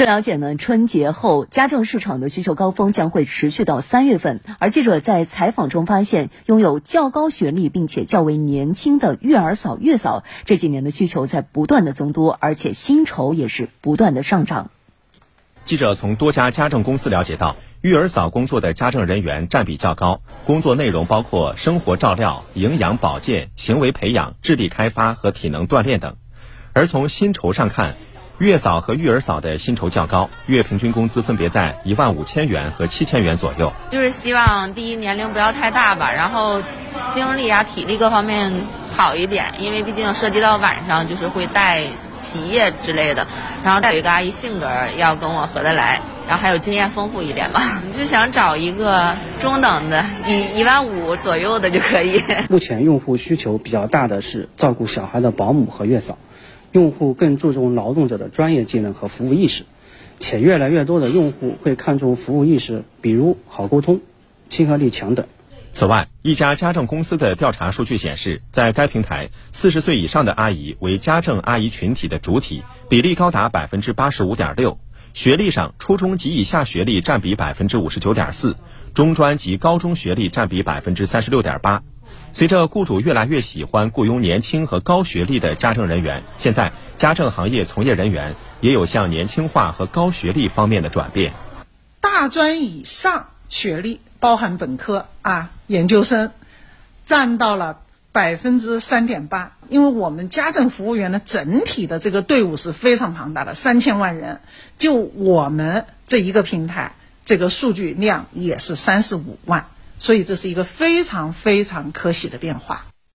据了解呢，春节后家政市场的需求高峰将会持续到三月份。而记者在采访中发现，拥有较高学历并且较为年轻的育儿嫂、月嫂这几年的需求在不断的增多，而且薪酬也是不断的上涨。记者从多家家政公司了解到，育儿嫂工作的家政人员占比较高，工作内容包括生活照料、营养保健、行为培养、智力开发和体能锻炼等。而从薪酬上看，月嫂和育儿嫂的薪酬较高，月平均工资分别在一万五千元和七千元左右。就是希望第一年龄不要太大吧，然后精力啊、体力各方面好一点，因为毕竟涉及到晚上，就是会带企业之类的。然后带有一个阿姨性格要跟我合得来，然后还有经验丰富一点吧。就想找一个中等的，一一万五左右的就可以。目前用户需求比较大的是照顾小孩的保姆和月嫂。用户更注重劳动者的专业技能和服务意识，且越来越多的用户会看重服务意识，比如好沟通、亲和力强等。此外，一家家政公司的调查数据显示，在该平台，四十岁以上的阿姨为家政阿姨群体的主体，比例高达百分之八十五点六。学历上，初中及以下学历占比百分之五十九点四，中专及高中学历占比百分之三十六点八。随着雇主越来越喜欢雇佣年轻和高学历的家政人员，现在家政行业从业人员也有向年轻化和高学历方面的转变。大专以上学历，包含本科啊、研究生，占到了百分之三点八。因为我们家政服务员的整体的这个队伍是非常庞大的，三千万人，就我们这一个平台，这个数据量也是三十五万。所以这是一个非常非常可喜的变化。